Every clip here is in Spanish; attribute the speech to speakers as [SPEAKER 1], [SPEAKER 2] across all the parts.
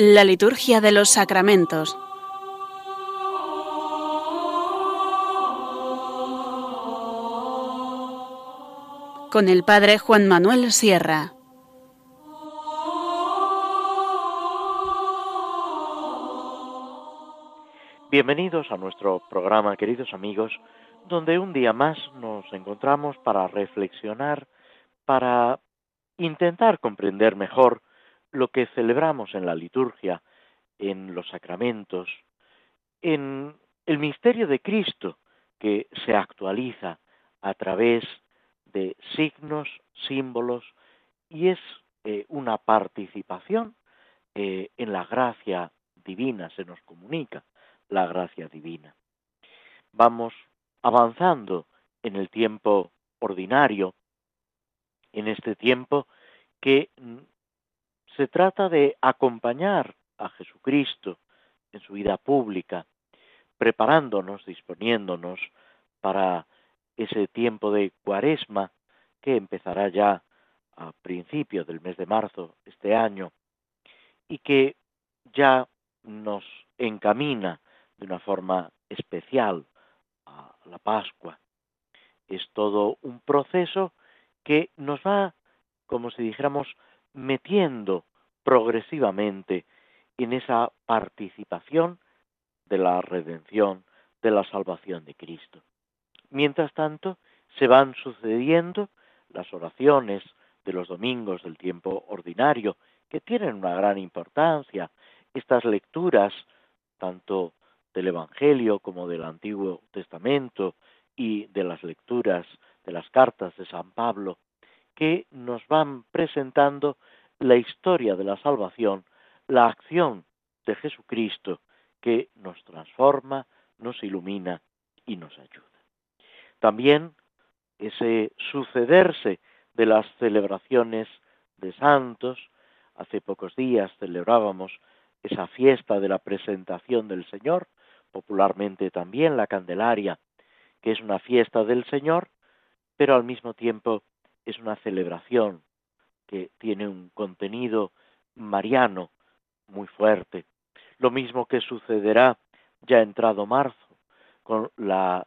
[SPEAKER 1] La liturgia de los sacramentos. Con el Padre Juan Manuel Sierra.
[SPEAKER 2] Bienvenidos a nuestro programa, queridos amigos, donde un día más nos encontramos para reflexionar, para intentar comprender mejor lo que celebramos en la liturgia, en los sacramentos, en el misterio de Cristo que se actualiza a través de signos, símbolos, y es eh, una participación eh, en la gracia divina, se nos comunica la gracia divina. Vamos avanzando en el tiempo ordinario, en este tiempo que se trata de acompañar a Jesucristo en su vida pública, preparándonos, disponiéndonos para ese tiempo de cuaresma que empezará ya a principios del mes de marzo este año y que ya nos encamina de una forma especial a la Pascua. Es todo un proceso que nos va, como si dijéramos, metiendo progresivamente en esa participación de la redención, de la salvación de Cristo. Mientras tanto, se van sucediendo las oraciones de los domingos del tiempo ordinario, que tienen una gran importancia, estas lecturas, tanto del Evangelio como del Antiguo Testamento y de las lecturas de las cartas de San Pablo, que nos van presentando la historia de la salvación, la acción de Jesucristo que nos transforma, nos ilumina y nos ayuda. También ese sucederse de las celebraciones de santos, hace pocos días celebrábamos esa fiesta de la presentación del Señor, popularmente también la Candelaria, que es una fiesta del Señor, pero al mismo tiempo es una celebración que tiene un contenido mariano muy fuerte. Lo mismo que sucederá ya entrado marzo con la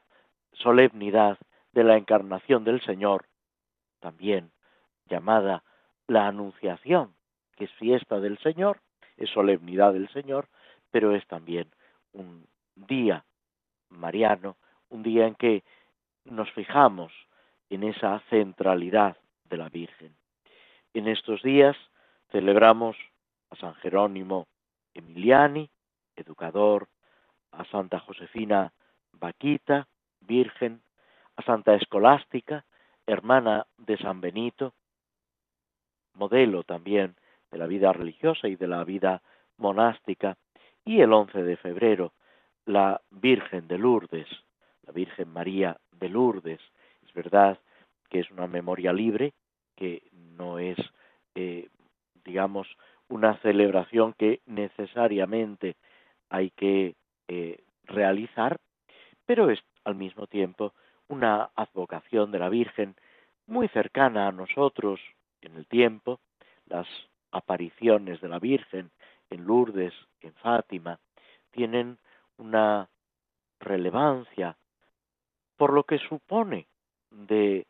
[SPEAKER 2] solemnidad de la encarnación del Señor, también llamada la Anunciación, que es fiesta del Señor, es solemnidad del Señor, pero es también un día mariano, un día en que nos fijamos en esa centralidad de la Virgen. En estos días celebramos a San Jerónimo Emiliani, educador, a Santa Josefina Vaquita, Virgen, a Santa Escolástica, hermana de San Benito, modelo también de la vida religiosa y de la vida monástica, y el 11 de febrero, la Virgen de Lourdes, la Virgen María de Lourdes. Es verdad que es una memoria libre, que no es, eh, digamos, una celebración que necesariamente hay que eh, realizar, pero es al mismo tiempo una advocación de la Virgen muy cercana a nosotros en el tiempo, las apariciones de la Virgen en Lourdes, en Fátima, tienen una relevancia por lo que supone de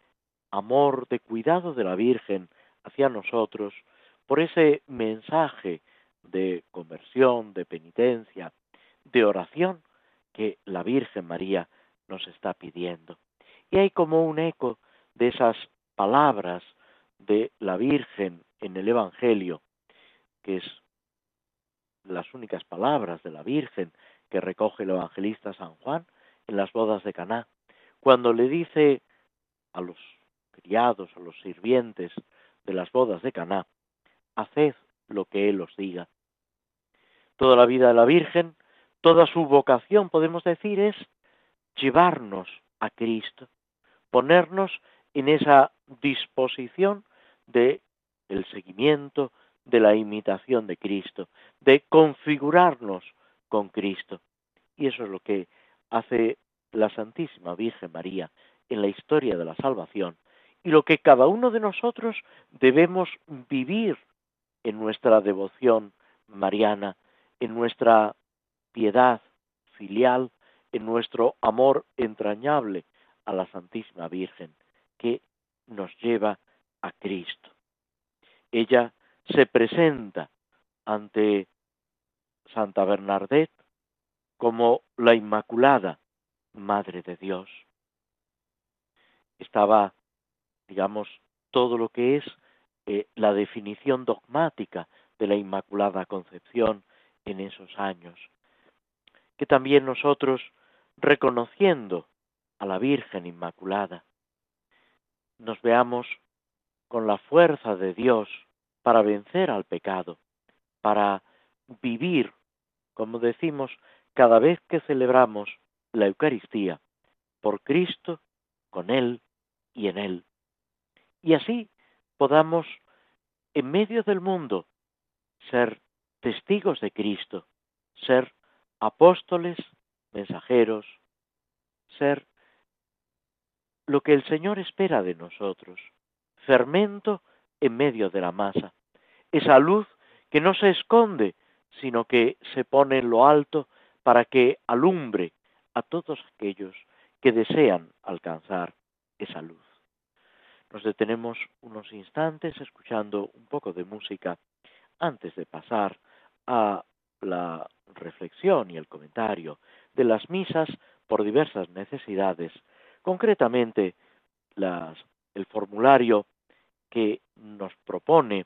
[SPEAKER 2] amor, de cuidado de la Virgen hacia nosotros, por ese mensaje de conversión, de penitencia, de oración que la Virgen María nos está pidiendo. Y hay como un eco de esas palabras de la Virgen en el Evangelio, que es las únicas palabras de la Virgen que recoge el evangelista San Juan en las bodas de Caná, cuando le dice a los criados, a los sirvientes de las bodas de Caná, haced lo que Él os diga. Toda la vida de la Virgen, toda su vocación, podemos decir, es llevarnos a Cristo, ponernos en esa disposición de el seguimiento, de la imitación de Cristo, de configurarnos con Cristo. Y eso es lo que hace la Santísima Virgen María en la historia de la salvación y lo que cada uno de nosotros debemos vivir en nuestra devoción mariana, en nuestra piedad filial, en nuestro amor entrañable a la Santísima Virgen, que nos lleva a Cristo. Ella se presenta ante Santa Bernadette como la Inmaculada Madre de Dios. Estaba, digamos, todo lo que es eh, la definición dogmática de la Inmaculada Concepción en esos años. Que también nosotros, reconociendo a la Virgen Inmaculada, nos veamos con la fuerza de Dios para vencer al pecado, para vivir, como decimos, cada vez que celebramos la Eucaristía, por Cristo, con Él y en Él. Y así podamos, en medio del mundo, ser testigos de Cristo, ser apóstoles, mensajeros, ser lo que el Señor espera de nosotros, fermento en medio de la masa, esa luz que no se esconde, sino que se pone en lo alto para que alumbre a todos aquellos que desean alcanzar esa luz. Nos detenemos unos instantes escuchando un poco de música antes de pasar a la reflexión y el comentario de las misas por diversas necesidades, concretamente el formulario que nos propone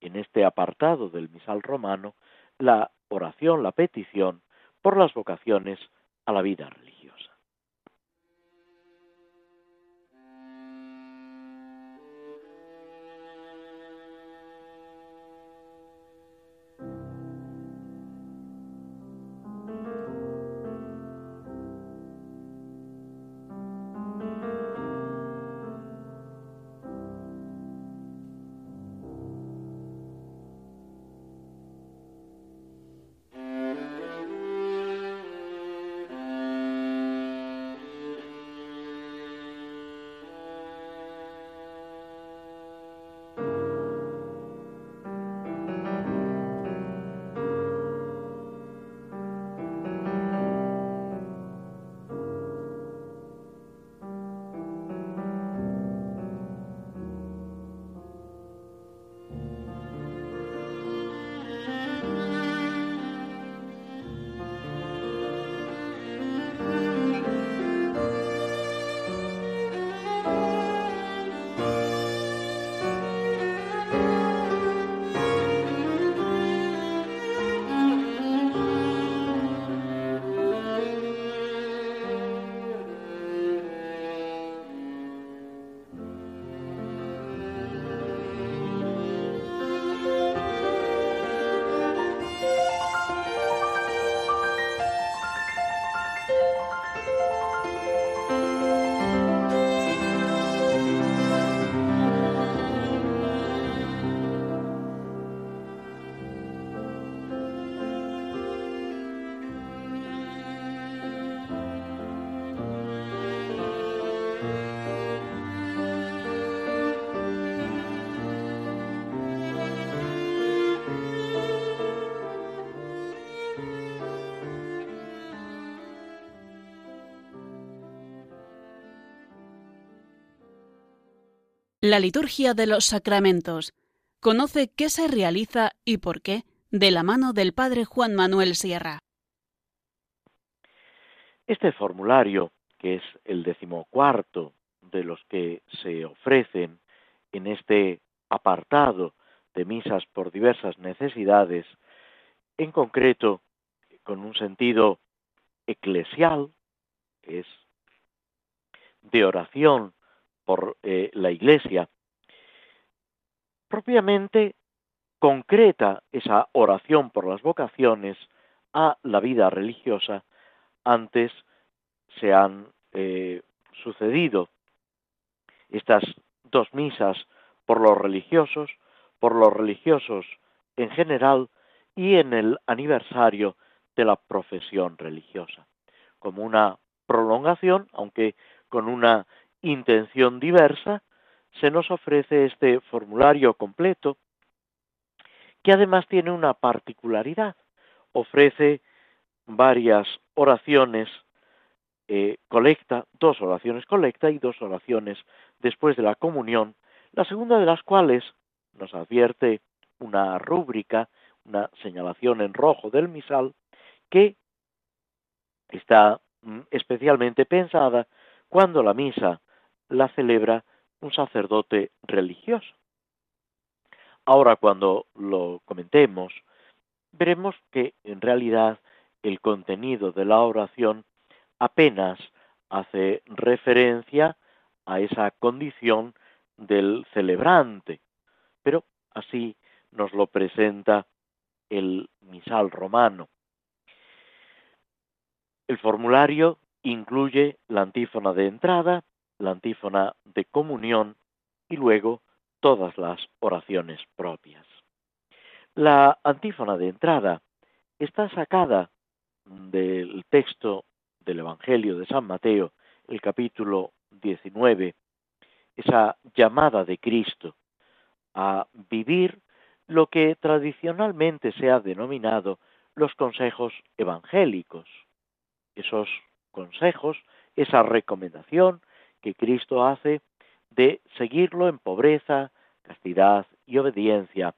[SPEAKER 2] en este apartado del misal romano la oración, la petición por las vocaciones a la vida religiosa.
[SPEAKER 1] La liturgia de los sacramentos. Conoce qué se realiza y por qué de la mano del Padre Juan Manuel Sierra.
[SPEAKER 2] Este formulario, que es el decimocuarto de los que se ofrecen en este apartado de misas por diversas necesidades, en concreto con un sentido eclesial, es de oración por eh, la Iglesia, propiamente concreta esa oración por las vocaciones a la vida religiosa antes se han eh, sucedido estas dos misas por los religiosos, por los religiosos en general y en el aniversario de la profesión religiosa, como una prolongación, aunque con una intención diversa, se nos ofrece este formulario completo que además tiene una particularidad. Ofrece varias oraciones eh, colecta, dos oraciones colecta y dos oraciones después de la comunión, la segunda de las cuales nos advierte una rúbrica, una señalación en rojo del misal, que está mm, especialmente pensada cuando la misa la celebra un sacerdote religioso. Ahora cuando lo comentemos, veremos que en realidad el contenido de la oración apenas hace referencia a esa condición del celebrante, pero así nos lo presenta el misal romano. El formulario incluye la antífona de entrada, la antífona de comunión y luego todas las oraciones propias. La antífona de entrada está sacada del texto del Evangelio de San Mateo, el capítulo 19, esa llamada de Cristo a vivir lo que tradicionalmente se ha denominado los consejos evangélicos. Esos consejos, esa recomendación que Cristo hace de seguirlo en pobreza, castidad y obediencia,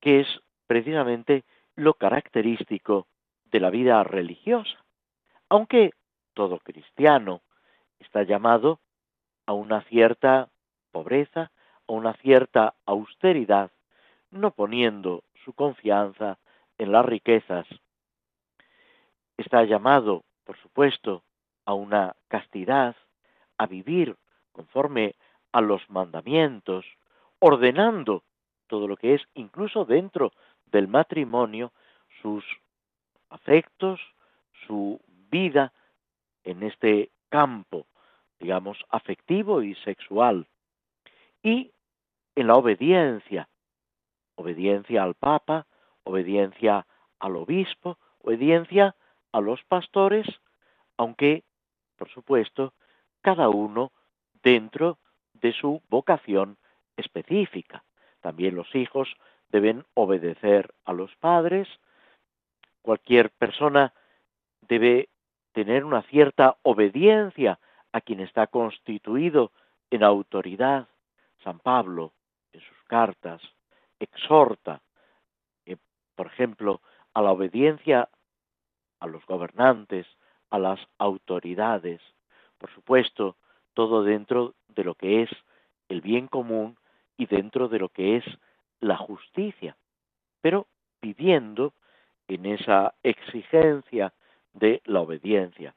[SPEAKER 2] que es precisamente lo característico de la vida religiosa. Aunque todo cristiano está llamado a una cierta pobreza, a una cierta austeridad, no poniendo su confianza en las riquezas. Está llamado, por supuesto, a una castidad, a vivir conforme a los mandamientos, ordenando todo lo que es, incluso dentro del matrimonio, sus afectos, su vida en este campo, digamos, afectivo y sexual. Y en la obediencia, obediencia al Papa, obediencia al obispo, obediencia a los pastores, aunque, por supuesto, cada uno dentro de su vocación específica. También los hijos deben obedecer a los padres. Cualquier persona debe tener una cierta obediencia a quien está constituido en autoridad. San Pablo, en sus cartas, exhorta, eh, por ejemplo, a la obediencia a los gobernantes, a las autoridades, por supuesto, todo dentro de lo que es el bien común y dentro de lo que es la justicia, pero viviendo en esa exigencia de la obediencia.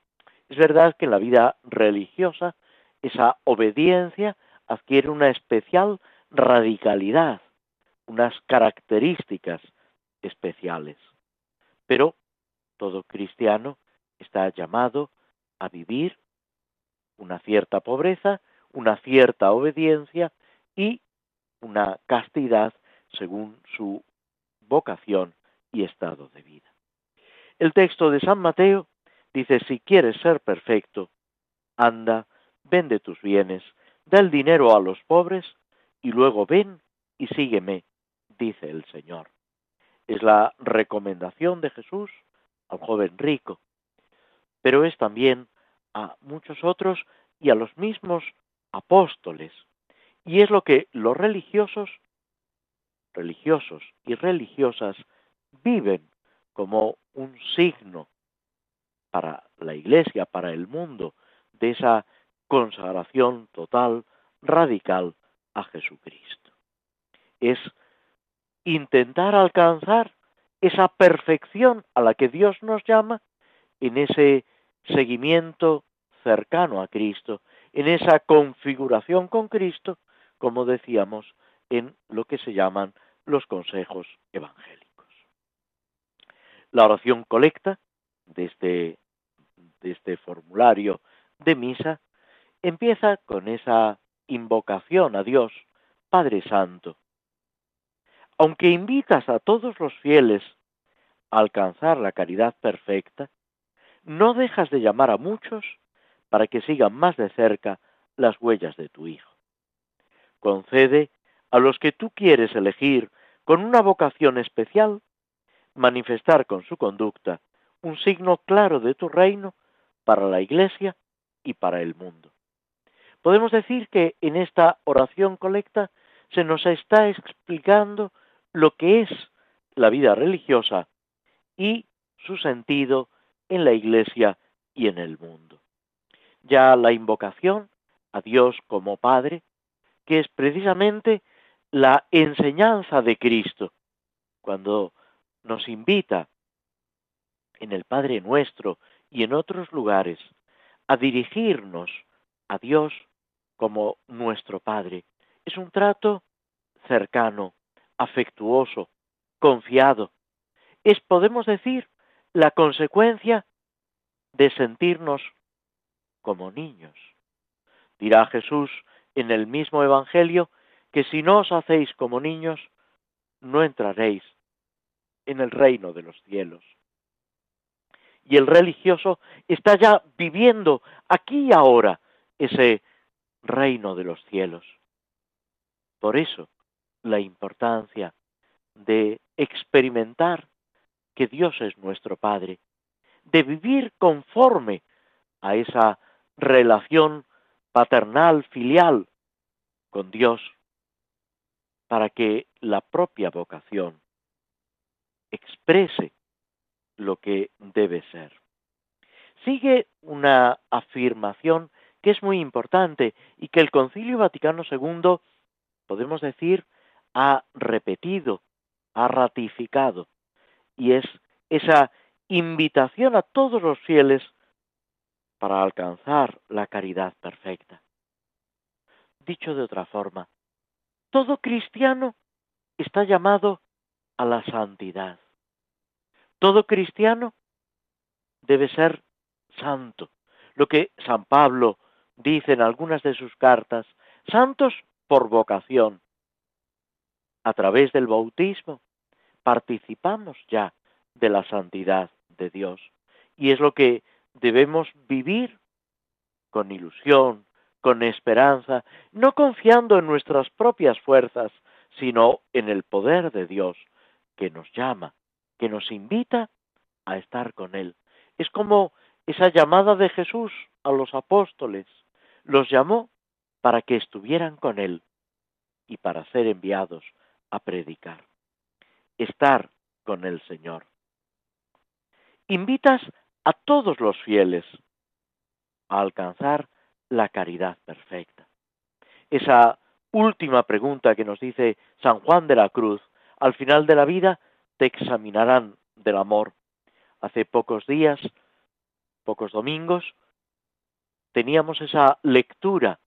[SPEAKER 2] Es verdad que en la vida religiosa esa obediencia adquiere una especial radicalidad, unas características especiales. Pero todo cristiano está llamado a vivir una cierta pobreza, una cierta obediencia y una castidad según su vocación y estado de vida. El texto de San Mateo dice, si quieres ser perfecto, anda, vende tus bienes, da el dinero a los pobres y luego ven y sígueme, dice el Señor. Es la recomendación de Jesús al joven rico, pero es también a muchos otros y a los mismos apóstoles. Y es lo que los religiosos, religiosos y religiosas viven como un signo para la Iglesia, para el mundo, de esa consagración total, radical a Jesucristo. Es intentar alcanzar esa perfección a la que Dios nos llama en ese seguimiento cercano a Cristo, en esa configuración con Cristo, como decíamos, en lo que se llaman los consejos evangélicos. La oración colecta de este, de este formulario de misa empieza con esa invocación a Dios, Padre Santo. Aunque invitas a todos los fieles a alcanzar la caridad perfecta, no dejas de llamar a muchos para que sigan más de cerca las huellas de tu Hijo. Concede a los que tú quieres elegir con una vocación especial, manifestar con su conducta un signo claro de tu reino para la Iglesia y para el mundo. Podemos decir que en esta oración colecta se nos está explicando lo que es la vida religiosa y su sentido en la Iglesia y en el mundo. Ya la invocación a Dios como Padre, que es precisamente la enseñanza de Cristo, cuando nos invita en el Padre nuestro y en otros lugares a dirigirnos a Dios como nuestro Padre. Es un trato cercano, afectuoso, confiado. Es, podemos decir, la consecuencia de sentirnos como niños. Dirá Jesús en el mismo Evangelio que si no os hacéis como niños, no entraréis en el reino de los cielos. Y el religioso está ya viviendo aquí y ahora ese reino de los cielos. Por eso la importancia de experimentar que Dios es nuestro Padre, de vivir conforme a esa relación paternal, filial con Dios, para que la propia vocación exprese lo que debe ser. Sigue una afirmación que es muy importante y que el Concilio Vaticano II, podemos decir, ha repetido, ha ratificado, y es esa invitación a todos los fieles para alcanzar la caridad perfecta. Dicho de otra forma, todo cristiano está llamado a la santidad. Todo cristiano debe ser santo. Lo que San Pablo dice en algunas de sus cartas, santos por vocación. A través del bautismo participamos ya de la santidad de Dios. Y es lo que debemos vivir con ilusión, con esperanza, no confiando en nuestras propias fuerzas, sino en el poder de Dios que nos llama, que nos invita a estar con Él. Es como esa llamada de Jesús a los apóstoles. Los llamó para que estuvieran con Él y para ser enviados a predicar. Estar con el Señor. Invitas a todos los fieles a alcanzar la caridad perfecta. Esa última pregunta que nos dice San Juan de la Cruz, al final de la vida te examinarán del amor. Hace pocos días, pocos domingos, teníamos esa lectura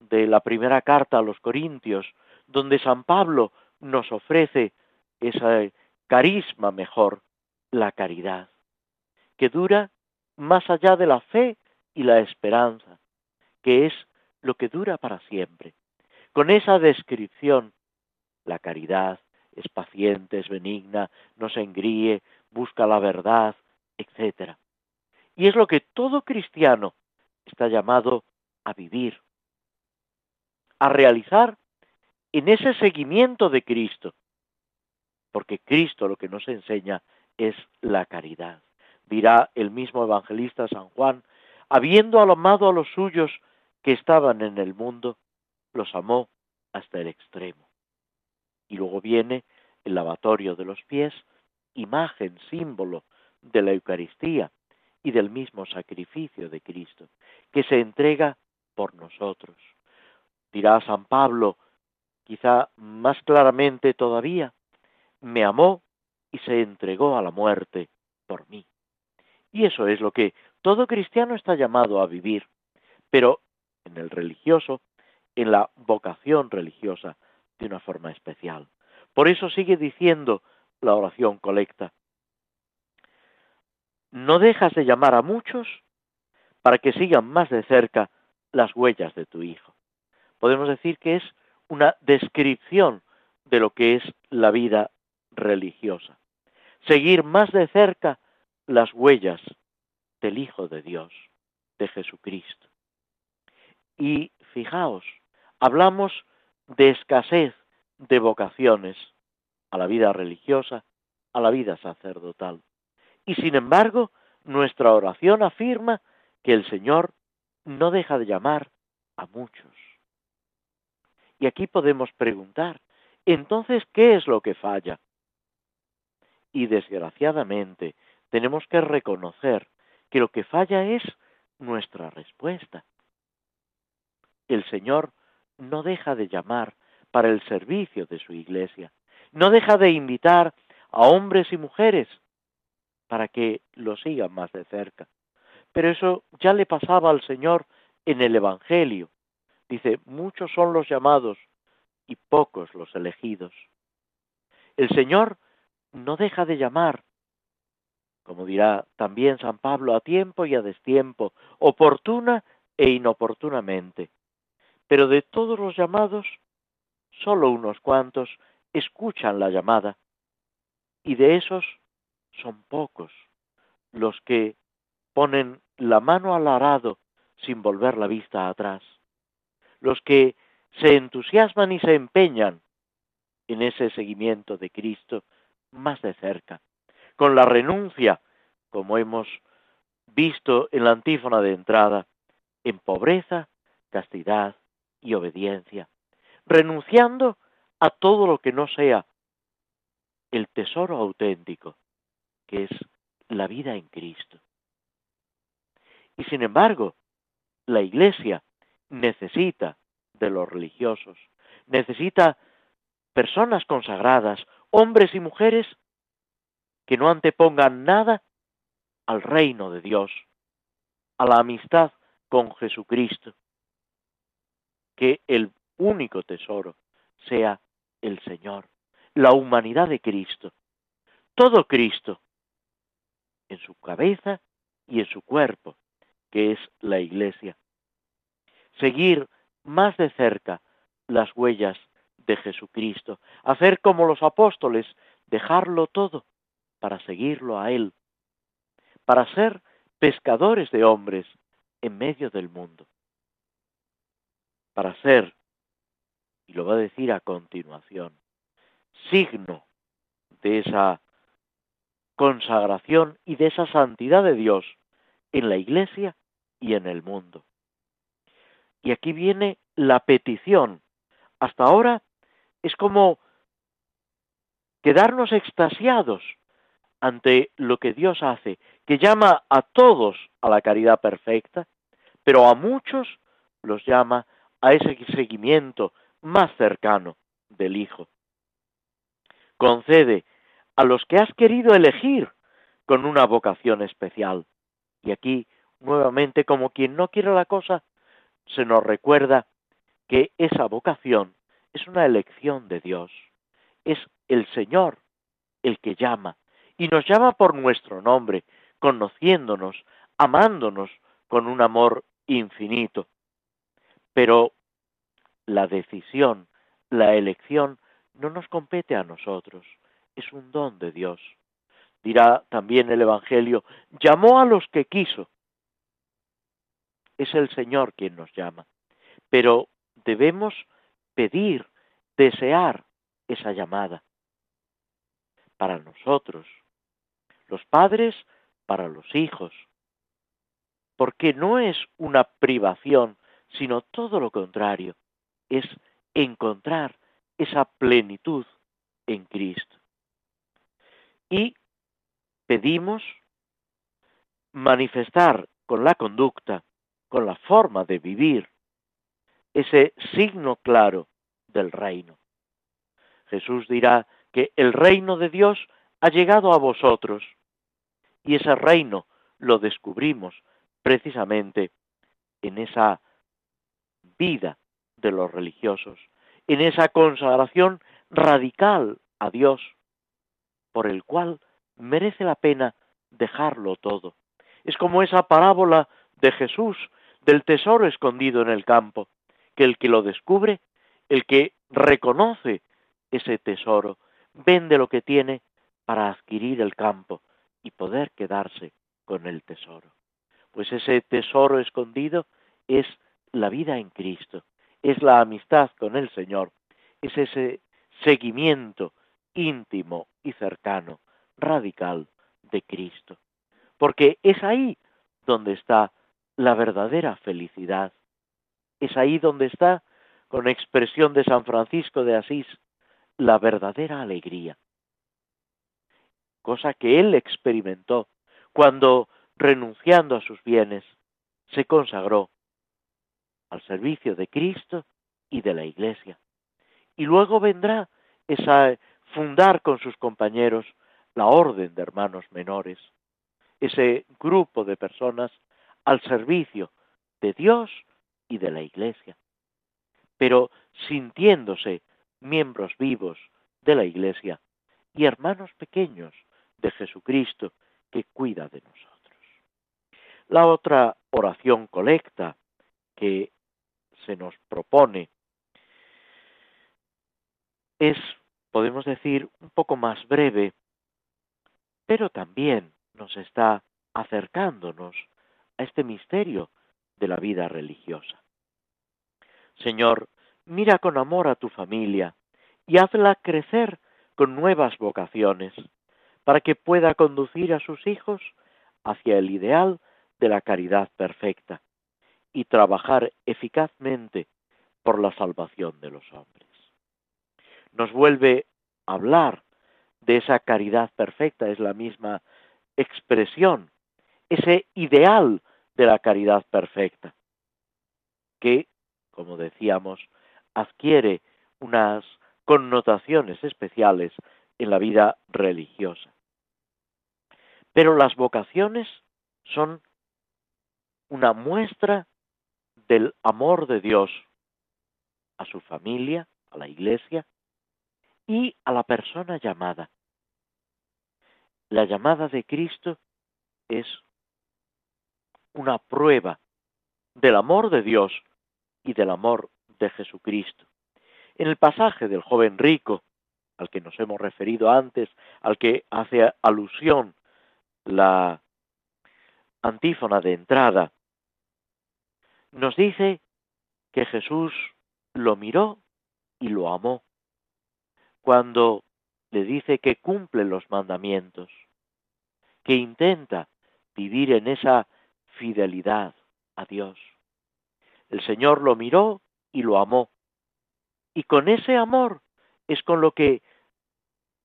[SPEAKER 2] de la primera carta a los Corintios, donde San Pablo nos ofrece ese carisma mejor, la caridad que dura más allá de la fe y la esperanza, que es lo que dura para siempre. Con esa descripción, la caridad es paciente, es benigna, no se engríe, busca la verdad, etc. Y es lo que todo cristiano está llamado a vivir, a realizar en ese seguimiento de Cristo, porque Cristo lo que nos enseña es la caridad dirá el mismo evangelista San Juan, habiendo amado a los suyos que estaban en el mundo, los amó hasta el extremo. Y luego viene el lavatorio de los pies, imagen, símbolo de la Eucaristía y del mismo sacrificio de Cristo, que se entrega por nosotros. Dirá San Pablo, quizá más claramente todavía, me amó y se entregó a la muerte por mí. Y eso es lo que todo cristiano está llamado a vivir, pero en el religioso, en la vocación religiosa, de una forma especial. Por eso sigue diciendo la oración colecta. No dejas de llamar a muchos para que sigan más de cerca las huellas de tu Hijo. Podemos decir que es una descripción de lo que es la vida religiosa. Seguir más de cerca las huellas del Hijo de Dios, de Jesucristo. Y fijaos, hablamos de escasez de vocaciones a la vida religiosa, a la vida sacerdotal. Y sin embargo, nuestra oración afirma que el Señor no deja de llamar a muchos. Y aquí podemos preguntar, entonces, ¿qué es lo que falla? Y desgraciadamente tenemos que reconocer que lo que falla es nuestra respuesta. El Señor no deja de llamar para el servicio de su iglesia, no deja de invitar a hombres y mujeres para que lo sigan más de cerca. Pero eso ya le pasaba al Señor en el Evangelio. Dice, muchos son los llamados y pocos los elegidos. El Señor no deja de llamar, como dirá también San Pablo, a tiempo y a destiempo, oportuna e inoportunamente. Pero de todos los llamados, solo unos cuantos escuchan la llamada, y de esos son pocos los que ponen la mano al arado sin volver la vista atrás, los que se entusiasman y se empeñan en ese seguimiento de Cristo más de cerca, con la renuncia, como hemos visto en la antífona de entrada, en pobreza, castidad y obediencia, renunciando a todo lo que no sea el tesoro auténtico, que es la vida en Cristo. Y sin embargo, la Iglesia necesita de los religiosos, necesita personas consagradas, hombres y mujeres, que no antepongan nada al reino de Dios, a la amistad con Jesucristo, que el único tesoro sea el Señor, la humanidad de Cristo, todo Cristo, en su cabeza y en su cuerpo, que es la Iglesia. Seguir más de cerca las huellas de Jesucristo, hacer como los apóstoles, dejarlo todo para seguirlo a Él, para ser pescadores de hombres en medio del mundo, para ser, y lo va a decir a continuación, signo de esa consagración y de esa santidad de Dios en la iglesia y en el mundo. Y aquí viene la petición. Hasta ahora es como quedarnos extasiados ante lo que Dios hace, que llama a todos a la caridad perfecta, pero a muchos los llama a ese seguimiento más cercano del Hijo. Concede a los que has querido elegir con una vocación especial. Y aquí, nuevamente, como quien no quiere la cosa, se nos recuerda que esa vocación es una elección de Dios. Es el Señor el que llama, y nos llama por nuestro nombre, conociéndonos, amándonos con un amor infinito. Pero la decisión, la elección, no nos compete a nosotros, es un don de Dios. Dirá también el Evangelio, llamó a los que quiso. Es el Señor quien nos llama. Pero debemos pedir, desear esa llamada para nosotros, los padres para los hijos, porque no es una privación, sino todo lo contrario, es encontrar esa plenitud en Cristo. Y pedimos manifestar con la conducta, con la forma de vivir, ese signo claro del reino. Jesús dirá que el reino de Dios ha llegado a vosotros y ese reino lo descubrimos precisamente en esa vida de los religiosos, en esa consagración radical a Dios, por el cual merece la pena dejarlo todo. Es como esa parábola de Jesús del tesoro escondido en el campo, que el que lo descubre, el que reconoce ese tesoro, vende lo que tiene para adquirir el campo y poder quedarse con el tesoro. Pues ese tesoro escondido es la vida en Cristo, es la amistad con el Señor, es ese seguimiento íntimo y cercano, radical de Cristo. Porque es ahí donde está la verdadera felicidad. Es ahí donde está, con expresión de San Francisco de Asís, la verdadera alegría. Cosa que él experimentó cuando, renunciando a sus bienes, se consagró al servicio de Cristo y de la Iglesia. Y luego vendrá esa fundar con sus compañeros la orden de hermanos menores, ese grupo de personas al servicio de Dios y de la Iglesia, pero sintiéndose miembros vivos de la Iglesia y hermanos pequeños de Jesucristo que cuida de nosotros. La otra oración colecta que se nos propone es, podemos decir, un poco más breve, pero también nos está acercándonos a este misterio de la vida religiosa. Señor, mira con amor a tu familia y hazla crecer con nuevas vocaciones, para que pueda conducir a sus hijos hacia el ideal de la caridad perfecta y trabajar eficazmente por la salvación de los hombres. Nos vuelve a hablar de esa caridad perfecta, es la misma expresión, ese ideal de la caridad perfecta, que, como decíamos, adquiere unas connotaciones especiales en la vida religiosa. Pero las vocaciones son una muestra del amor de Dios a su familia, a la iglesia y a la persona llamada. La llamada de Cristo es una prueba del amor de Dios y del amor de Jesucristo. En el pasaje del joven rico, al que nos hemos referido antes, al que hace alusión la antífona de entrada, nos dice que Jesús lo miró y lo amó cuando le dice que cumple los mandamientos, que intenta vivir en esa fidelidad a Dios. El Señor lo miró y lo amó. Y con ese amor es con lo que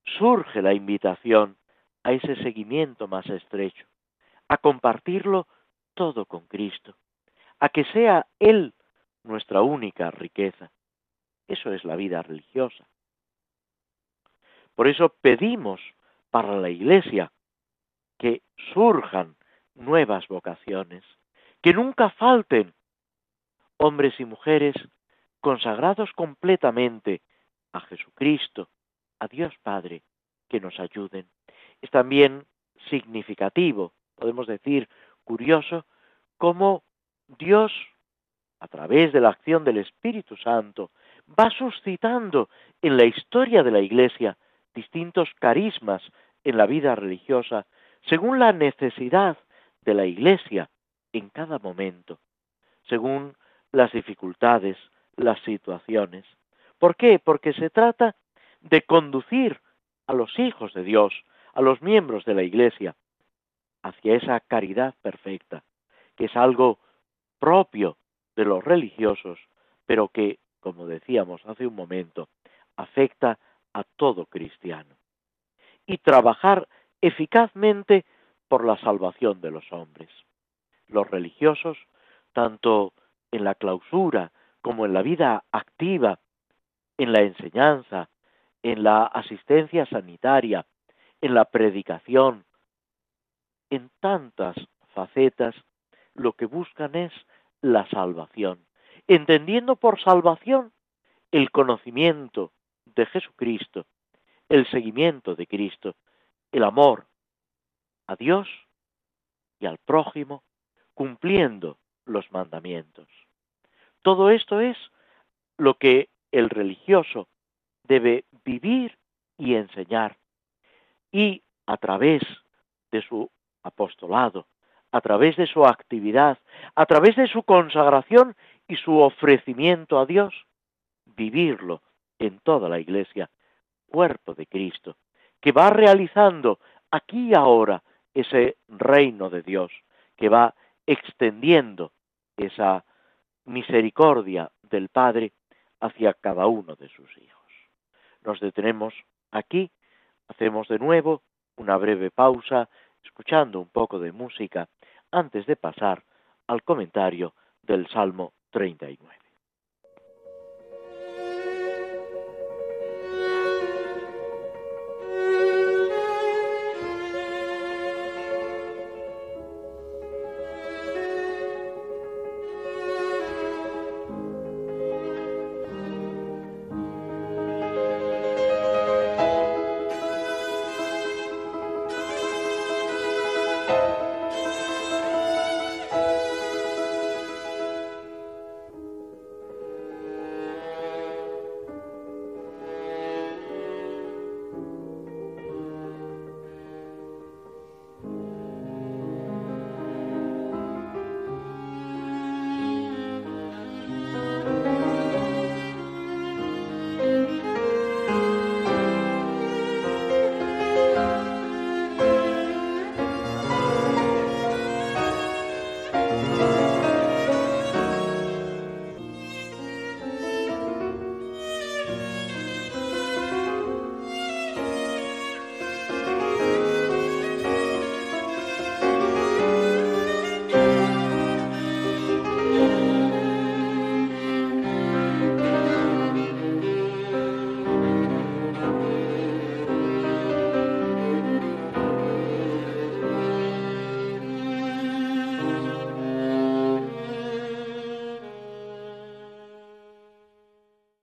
[SPEAKER 2] surge la invitación a ese seguimiento más estrecho, a compartirlo todo con Cristo, a que sea Él nuestra única riqueza. Eso es la vida religiosa. Por eso pedimos para la Iglesia que surjan nuevas vocaciones, que nunca falten hombres y mujeres consagrados completamente a Jesucristo, a Dios Padre, que nos ayuden. Es también significativo, podemos decir, curioso, cómo Dios, a través de la acción del Espíritu Santo, va suscitando en la historia de la Iglesia distintos carismas en la vida religiosa según la necesidad de la Iglesia en cada momento, según las dificultades, las situaciones. ¿Por qué? Porque se trata de conducir a los hijos de Dios, a los miembros de la Iglesia, hacia esa caridad perfecta, que es algo propio de los religiosos, pero que, como decíamos hace un momento, afecta a todo cristiano. Y trabajar eficazmente por la salvación de los hombres. Los religiosos, tanto en la clausura como en la vida activa, en la enseñanza, en la asistencia sanitaria, en la predicación, en tantas facetas, lo que buscan es la salvación, entendiendo por salvación el conocimiento de Jesucristo, el seguimiento de Cristo, el amor a Dios y al prójimo, cumpliendo los mandamientos. Todo esto es lo que el religioso debe vivir y enseñar. Y a través de su apostolado, a través de su actividad, a través de su consagración y su ofrecimiento a Dios, vivirlo en toda la iglesia cuerpo de Cristo, que va realizando aquí y ahora ese reino de Dios, que va extendiendo esa misericordia del Padre hacia cada uno de sus hijos. Nos detenemos aquí, hacemos de nuevo una breve pausa, escuchando un poco de música, antes de pasar al comentario del Salmo 39.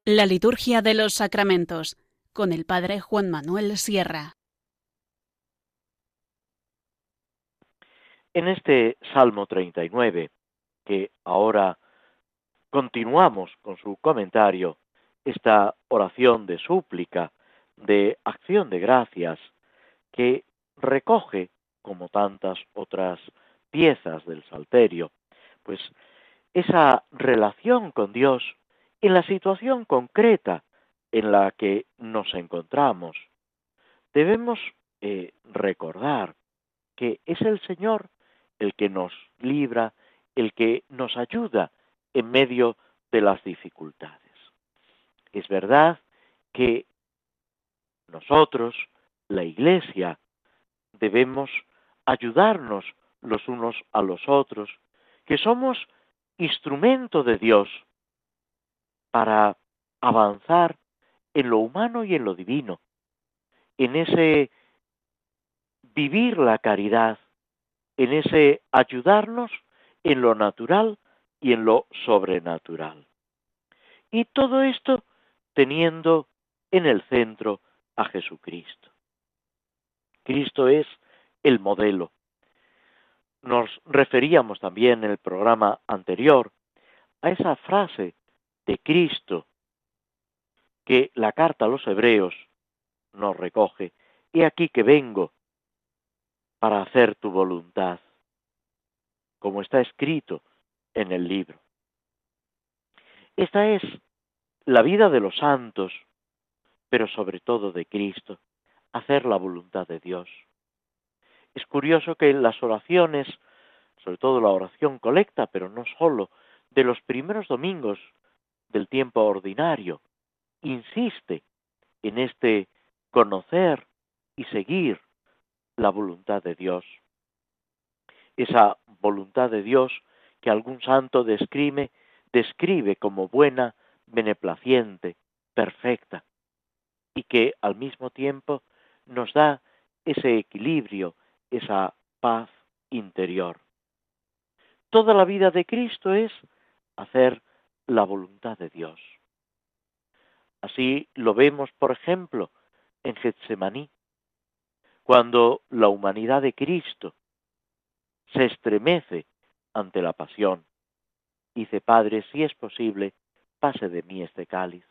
[SPEAKER 1] La liturgia de los sacramentos con el Padre Juan Manuel Sierra.
[SPEAKER 2] En este Salmo 39, que ahora continuamos con su comentario, esta oración de súplica, de acción de gracias, que recoge, como tantas otras piezas del Salterio, pues esa relación con Dios en la situación concreta en la que nos encontramos, debemos eh, recordar que es el Señor el que nos libra, el que nos ayuda en medio de las dificultades. Es verdad que nosotros, la Iglesia, debemos ayudarnos los unos a los otros, que somos instrumento de Dios para avanzar en lo humano y en lo divino, en ese vivir la caridad, en ese ayudarnos en lo natural y en lo sobrenatural. Y todo esto teniendo en el centro a Jesucristo. Cristo es el modelo. Nos referíamos también en el programa anterior a esa frase de Cristo que la carta a los hebreos nos recoge. He aquí que vengo para hacer tu voluntad, como está escrito en el libro. Esta es la vida de los santos, pero sobre todo de Cristo, hacer la voluntad de Dios. Es curioso que en las oraciones, sobre todo la oración colecta, pero no solo, de los primeros domingos del tiempo ordinario, insiste en este conocer y seguir la voluntad de Dios. Esa voluntad de Dios que algún santo describe, describe como buena, beneplaciente, perfecta, y que al mismo tiempo nos da ese equilibrio, esa paz interior. Toda la vida de Cristo es hacer la voluntad de Dios. Así lo vemos, por ejemplo, en Getsemaní, cuando la humanidad de Cristo se estremece ante la pasión. Dice, Padre, si es posible, pase de mí este cáliz,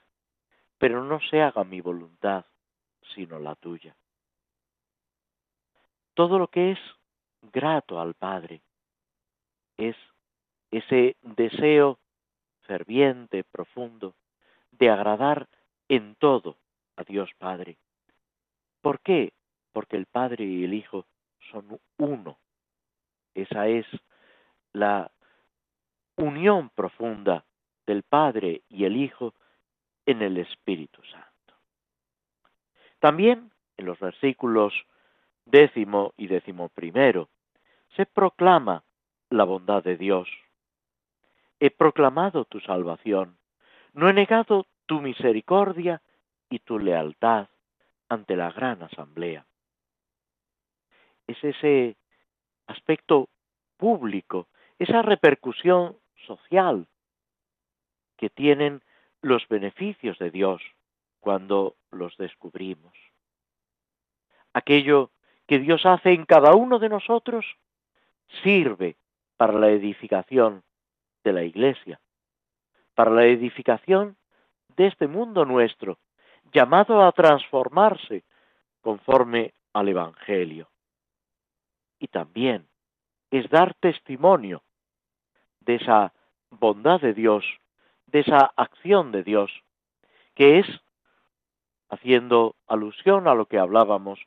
[SPEAKER 2] pero no se haga mi voluntad, sino la tuya. Todo lo que es grato al Padre es ese deseo ferviente, profundo, de agradar en todo a Dios Padre, ¿Por qué? Porque el Padre y el Hijo son uno. Esa es la unión profunda del Padre y el Hijo en el Espíritu Santo. También en los versículos décimo y décimo primero se proclama la bondad de Dios. He proclamado tu salvación, no he negado tu misericordia y tu lealtad ante la gran asamblea. Es ese aspecto público, esa repercusión social que tienen los beneficios de Dios cuando los descubrimos. Aquello que Dios hace en cada uno de nosotros sirve para la edificación de la Iglesia, para la edificación de este mundo nuestro, llamado a transformarse conforme al Evangelio. Y también es dar testimonio de esa bondad de Dios, de esa acción de Dios, que es, haciendo alusión a lo que hablábamos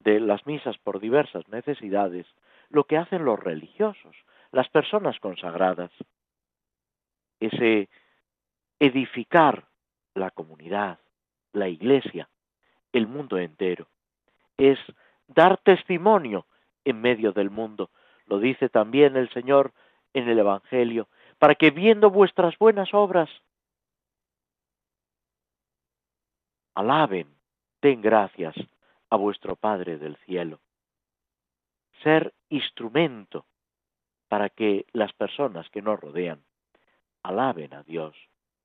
[SPEAKER 2] de las misas por diversas necesidades, lo que hacen los religiosos, las personas consagradas. Ese edificar la comunidad, la iglesia, el mundo entero. Es dar testimonio en medio del mundo. Lo dice también el Señor en el Evangelio, para que viendo vuestras buenas obras, alaben, den gracias a vuestro Padre del cielo. Ser instrumento para que las personas que nos rodean alaben a Dios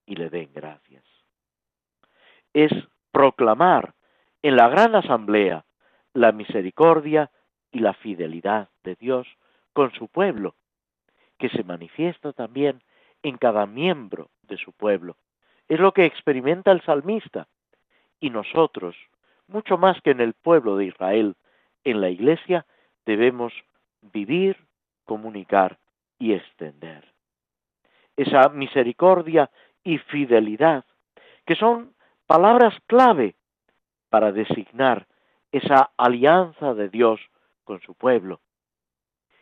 [SPEAKER 2] y le den gracias. Es proclamar en la gran asamblea la misericordia y la fidelidad de Dios con su pueblo, que se manifiesta también en cada miembro de su pueblo. Es lo que experimenta el salmista. Y nosotros, mucho más que en el pueblo de Israel, en la iglesia, debemos vivir, comunicar y extender. Esa misericordia y fidelidad, que son palabras clave para designar esa alianza de Dios con su pueblo,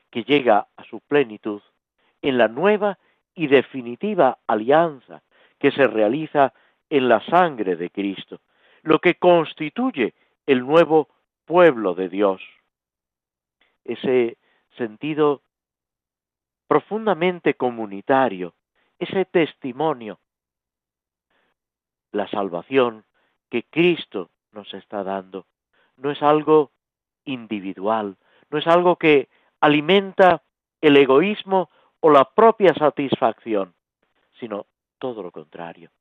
[SPEAKER 2] que llega a su plenitud en la nueva y definitiva alianza que se realiza en la sangre de Cristo, lo que constituye el nuevo pueblo de Dios. Ese sentido profundamente comunitario, ese testimonio, la salvación que Cristo nos está dando, no es algo individual, no es algo que alimenta el egoísmo o la propia satisfacción, sino todo lo contrario.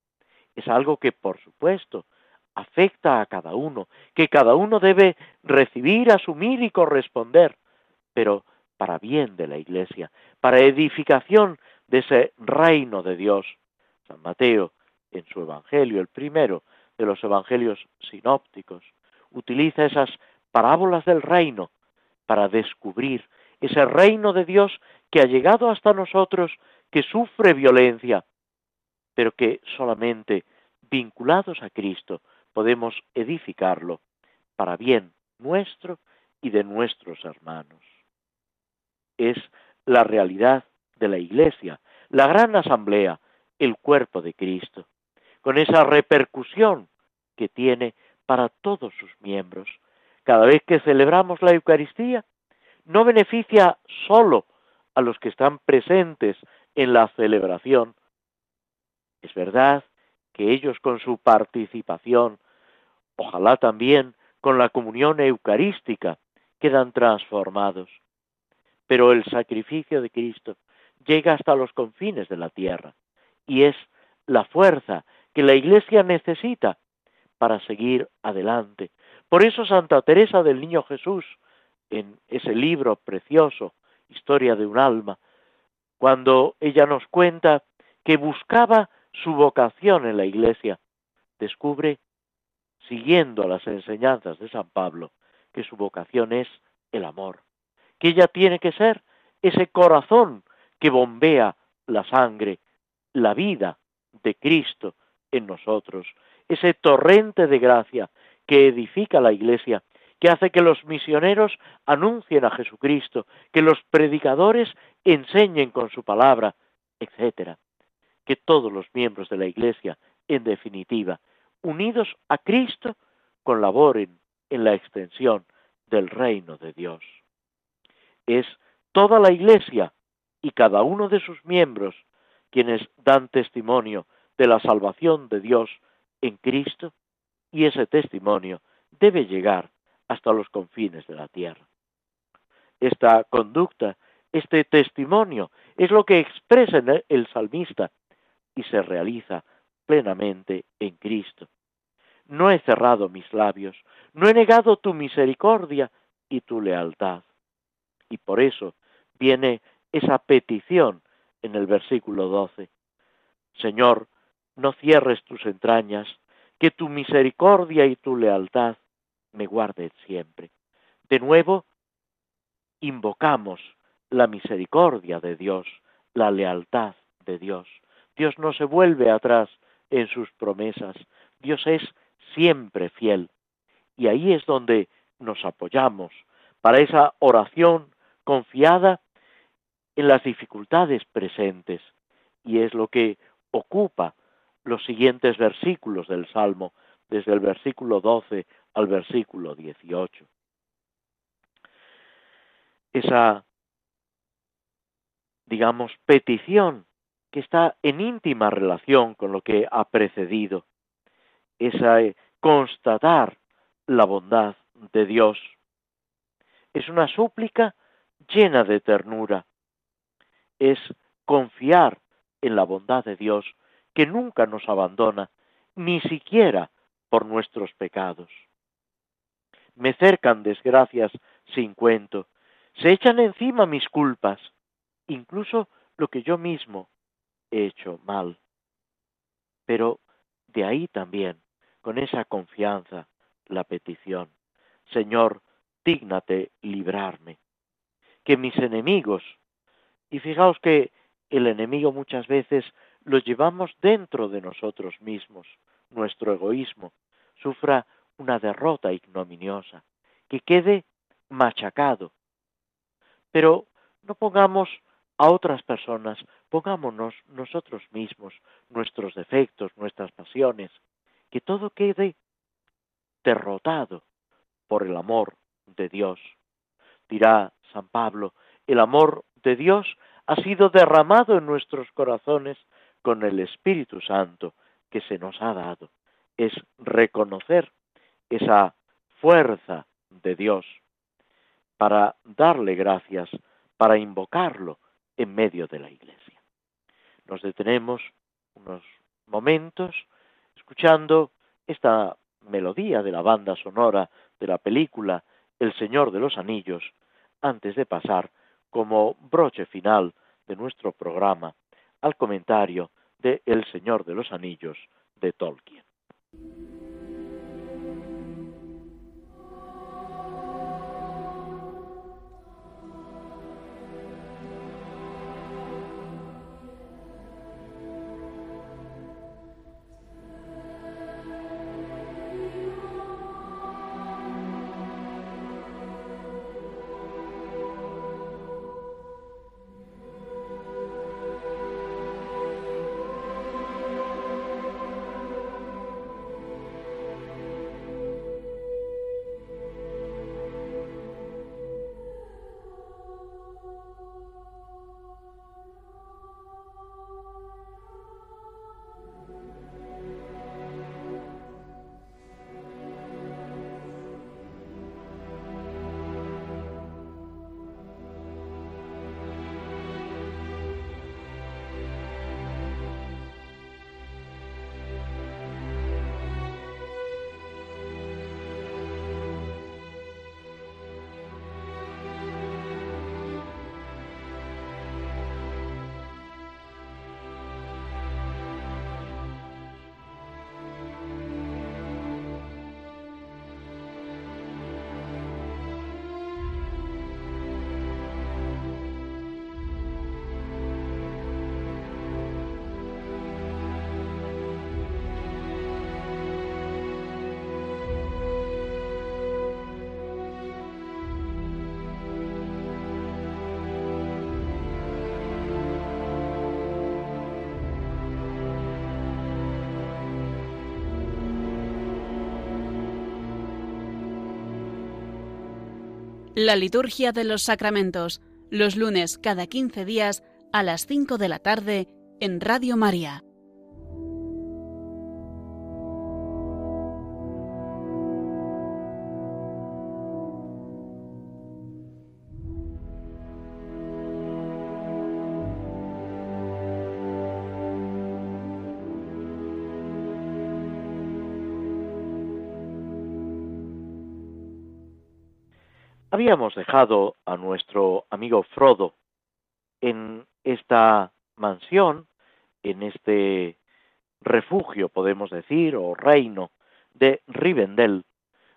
[SPEAKER 2] Es algo que, por supuesto, afecta a cada uno, que cada uno debe recibir, asumir y corresponder, pero para bien de la Iglesia, para edificación de ese reino de Dios. San Mateo, en su Evangelio, el primero de los Evangelios sinópticos, utiliza esas parábolas del reino para descubrir ese reino de Dios que ha llegado hasta nosotros, que sufre violencia, pero que solamente vinculados a Cristo podemos edificarlo para bien nuestro y de nuestros hermanos. Es la realidad de la Iglesia, la gran asamblea, el cuerpo de Cristo, con esa repercusión que tiene para todos sus miembros. Cada vez que celebramos la Eucaristía, no beneficia solo a los que están presentes en la celebración. Es verdad que ellos con su participación, ojalá también con la comunión eucarística, quedan transformados. Pero el sacrificio de Cristo llega hasta los confines de la tierra y es la fuerza que la Iglesia necesita para seguir adelante. Por eso Santa Teresa del Niño Jesús, en ese libro precioso, Historia de un alma, cuando ella nos cuenta que buscaba su vocación en la Iglesia, descubre, siguiendo las enseñanzas de San Pablo, que su vocación es el amor, que ella tiene que ser ese corazón que bombea la sangre, la vida de Cristo en nosotros, ese torrente de gracia que edifica la Iglesia que hace que los misioneros anuncien a Jesucristo, que los predicadores enseñen con su palabra, etc. Que todos los miembros de la Iglesia, en definitiva, unidos a Cristo, colaboren en la extensión del reino de Dios. Es toda la Iglesia y cada uno de sus miembros quienes dan testimonio de la salvación de Dios en Cristo y ese testimonio debe llegar hasta los confines de la tierra. Esta conducta, este testimonio, es lo que expresa el salmista y se realiza plenamente en Cristo. No he cerrado mis labios, no he negado tu misericordia y tu lealtad. Y por eso viene esa petición en el versículo 12. Señor, no cierres tus entrañas, que tu misericordia y tu lealtad me guarden siempre. De nuevo, invocamos la misericordia de Dios, la lealtad de Dios. Dios no se vuelve atrás en sus promesas. Dios es siempre fiel. Y ahí es donde nos apoyamos para esa oración confiada en las dificultades presentes. Y es lo que ocupa los siguientes versículos del Salmo, desde el versículo 12 al versículo 18. Esa, digamos, petición que está en íntima relación con lo que ha precedido, esa eh, constatar la bondad de Dios. Es una súplica llena de ternura, es confiar en la bondad de Dios que nunca nos abandona, ni siquiera por nuestros pecados. Me cercan desgracias sin cuento, se echan encima mis culpas, incluso lo que yo mismo he hecho mal. Pero de ahí también, con esa confianza, la petición, Señor, dígnate librarme. Que mis enemigos, y fijaos que el enemigo muchas veces lo llevamos dentro de nosotros mismos, nuestro egoísmo, sufra una derrota ignominiosa, que quede machacado. Pero no pongamos a otras personas, pongámonos nosotros mismos, nuestros defectos, nuestras pasiones, que todo quede derrotado por el amor de Dios. Dirá San Pablo, el amor de Dios ha sido derramado en nuestros corazones con el Espíritu Santo que se nos ha dado. Es reconocer esa fuerza de Dios para darle gracias, para invocarlo en medio de la iglesia. Nos detenemos unos momentos escuchando esta melodía de la banda sonora de la película El Señor de los Anillos antes de pasar como broche final de nuestro programa al comentario de El Señor de los Anillos de Tolkien.
[SPEAKER 1] La liturgia de los sacramentos, los lunes cada 15 días a las 5 de la tarde en Radio María.
[SPEAKER 2] Habíamos dejado a nuestro amigo Frodo en esta mansión, en este refugio, podemos decir, o reino de Rivendell,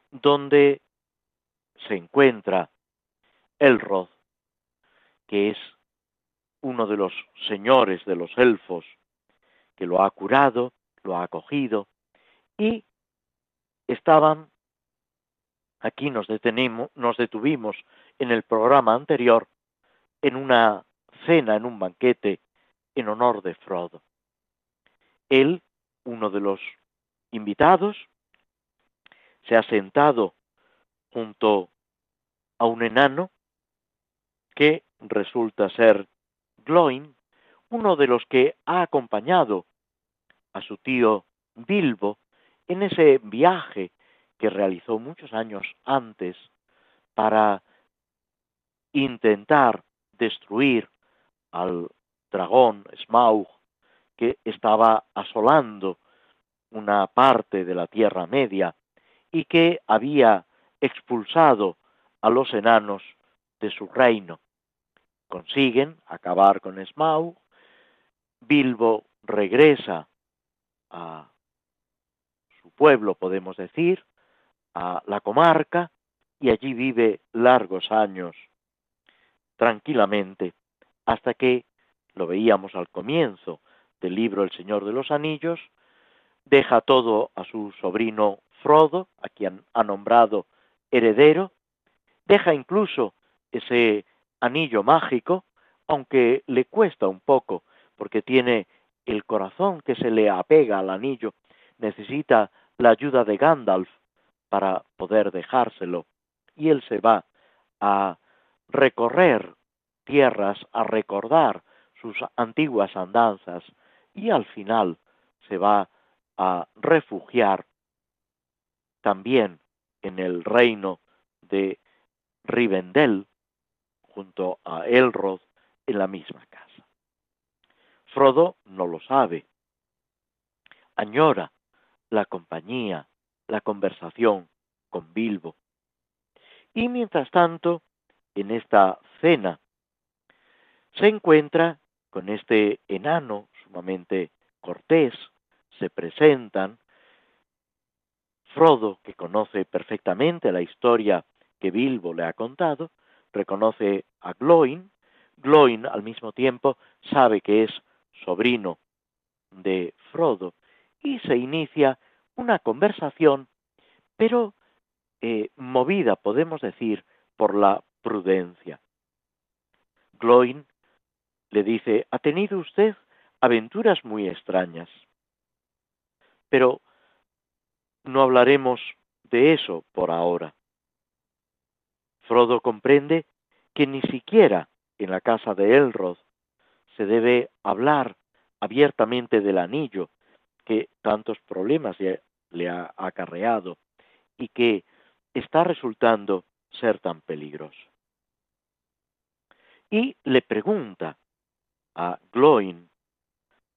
[SPEAKER 2] donde se encuentra Elrod, que es uno de los señores de los elfos, que lo ha curado, lo ha acogido, y estaban Aquí nos, detenimos, nos detuvimos en el programa anterior en una cena, en un banquete en honor de Frodo. Él, uno de los invitados, se ha sentado junto a un enano que resulta ser Gloin, uno de los que ha acompañado a su tío Bilbo en ese viaje que realizó muchos años antes para intentar destruir al dragón Smaug que estaba asolando una parte de la Tierra Media y que había expulsado a los enanos de su reino. Consiguen acabar con Smaug, Bilbo regresa a su pueblo, podemos decir, a la comarca y allí vive largos años tranquilamente hasta que, lo veíamos al comienzo del libro El Señor de los Anillos, deja todo a su sobrino Frodo, a quien ha nombrado heredero, deja incluso ese anillo mágico, aunque le cuesta un poco, porque tiene el corazón que se le apega al anillo, necesita la ayuda de Gandalf para poder dejárselo. Y él se va a recorrer tierras, a recordar sus antiguas andanzas y al final se va a refugiar también en el reino de Rivendell junto a Elrod en la misma casa. Frodo no lo sabe, añora la compañía, la conversación con Bilbo. Y mientras tanto, en esta cena, se encuentra con este enano sumamente cortés, se presentan, Frodo, que conoce perfectamente la historia que Bilbo le ha contado, reconoce a Gloin, Gloin al mismo tiempo sabe que es sobrino de Frodo y se inicia una conversación, pero eh, movida, podemos decir, por la prudencia. Gloin le dice, ha tenido usted aventuras muy extrañas, pero no hablaremos de eso por ahora. Frodo comprende que ni siquiera en la casa de Elrod se debe hablar abiertamente del anillo, que tantos problemas le ha acarreado y que está resultando ser tan peligroso. Y le pregunta a Gloin,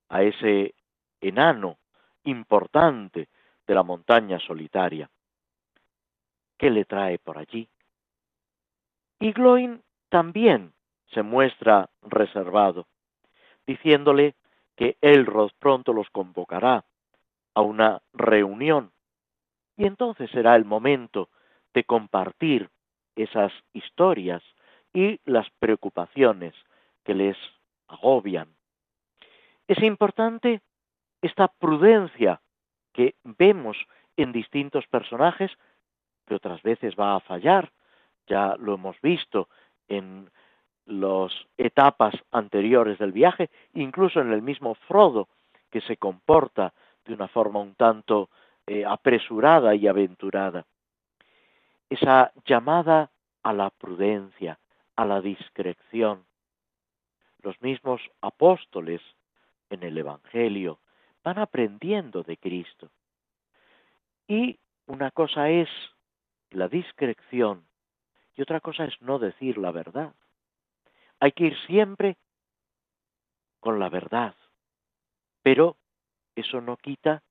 [SPEAKER 2] a ese enano importante de la montaña solitaria, ¿qué le trae por allí? Y Gloin también se muestra reservado, diciéndole que Elrod pronto los convocará a una reunión y entonces será el momento de compartir esas historias y las preocupaciones que les agobian. Es importante esta prudencia que vemos en distintos personajes, que otras veces va a fallar, ya lo hemos visto en las etapas anteriores del viaje, incluso en el mismo Frodo, que se comporta de una forma un tanto eh, apresurada y aventurada. Esa llamada a la prudencia, a la discreción. Los mismos apóstoles en el Evangelio van aprendiendo de Cristo. Y una cosa es la discreción y otra cosa es no decir la verdad. Hay que ir siempre con la verdad, pero eso no quita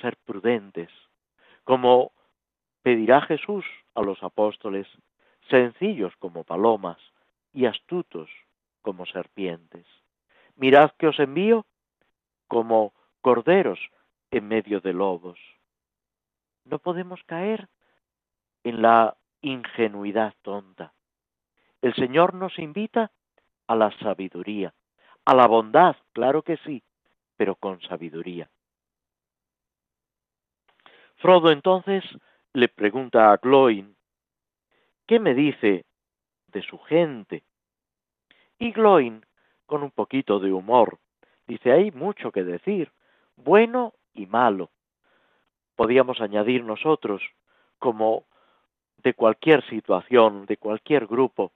[SPEAKER 2] ser prudentes, como pedirá Jesús a los apóstoles, sencillos como palomas y astutos como serpientes. Mirad que os envío como corderos en medio de lobos. No podemos caer en la ingenuidad tonta. El Señor nos invita a la sabiduría, a la bondad, claro que sí, pero con sabiduría. Frodo entonces le pregunta a Gloin, ¿qué me dice de su gente? Y Gloin, con un poquito de humor, dice, hay mucho que decir, bueno y malo. Podíamos añadir nosotros, como de cualquier situación, de cualquier grupo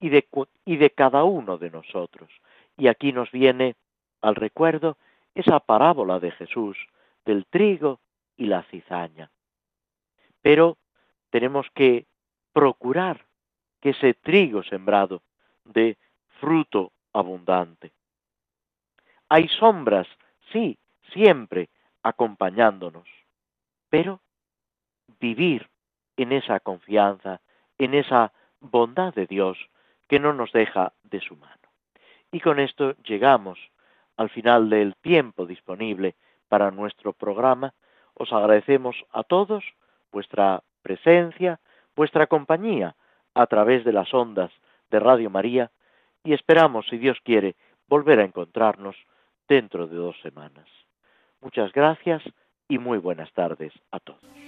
[SPEAKER 2] y de, y de cada uno de nosotros. Y aquí nos viene al recuerdo esa parábola de Jesús del trigo y la cizaña. Pero tenemos que procurar que ese trigo sembrado dé fruto abundante. Hay sombras, sí, siempre acompañándonos, pero vivir en esa confianza, en esa bondad de Dios que no nos deja de su mano. Y con esto llegamos al final del tiempo disponible para nuestro programa. Os agradecemos a todos vuestra presencia, vuestra compañía a través de las ondas de Radio María y esperamos, si Dios quiere, volver a encontrarnos dentro de dos semanas. Muchas gracias y muy buenas tardes a todos.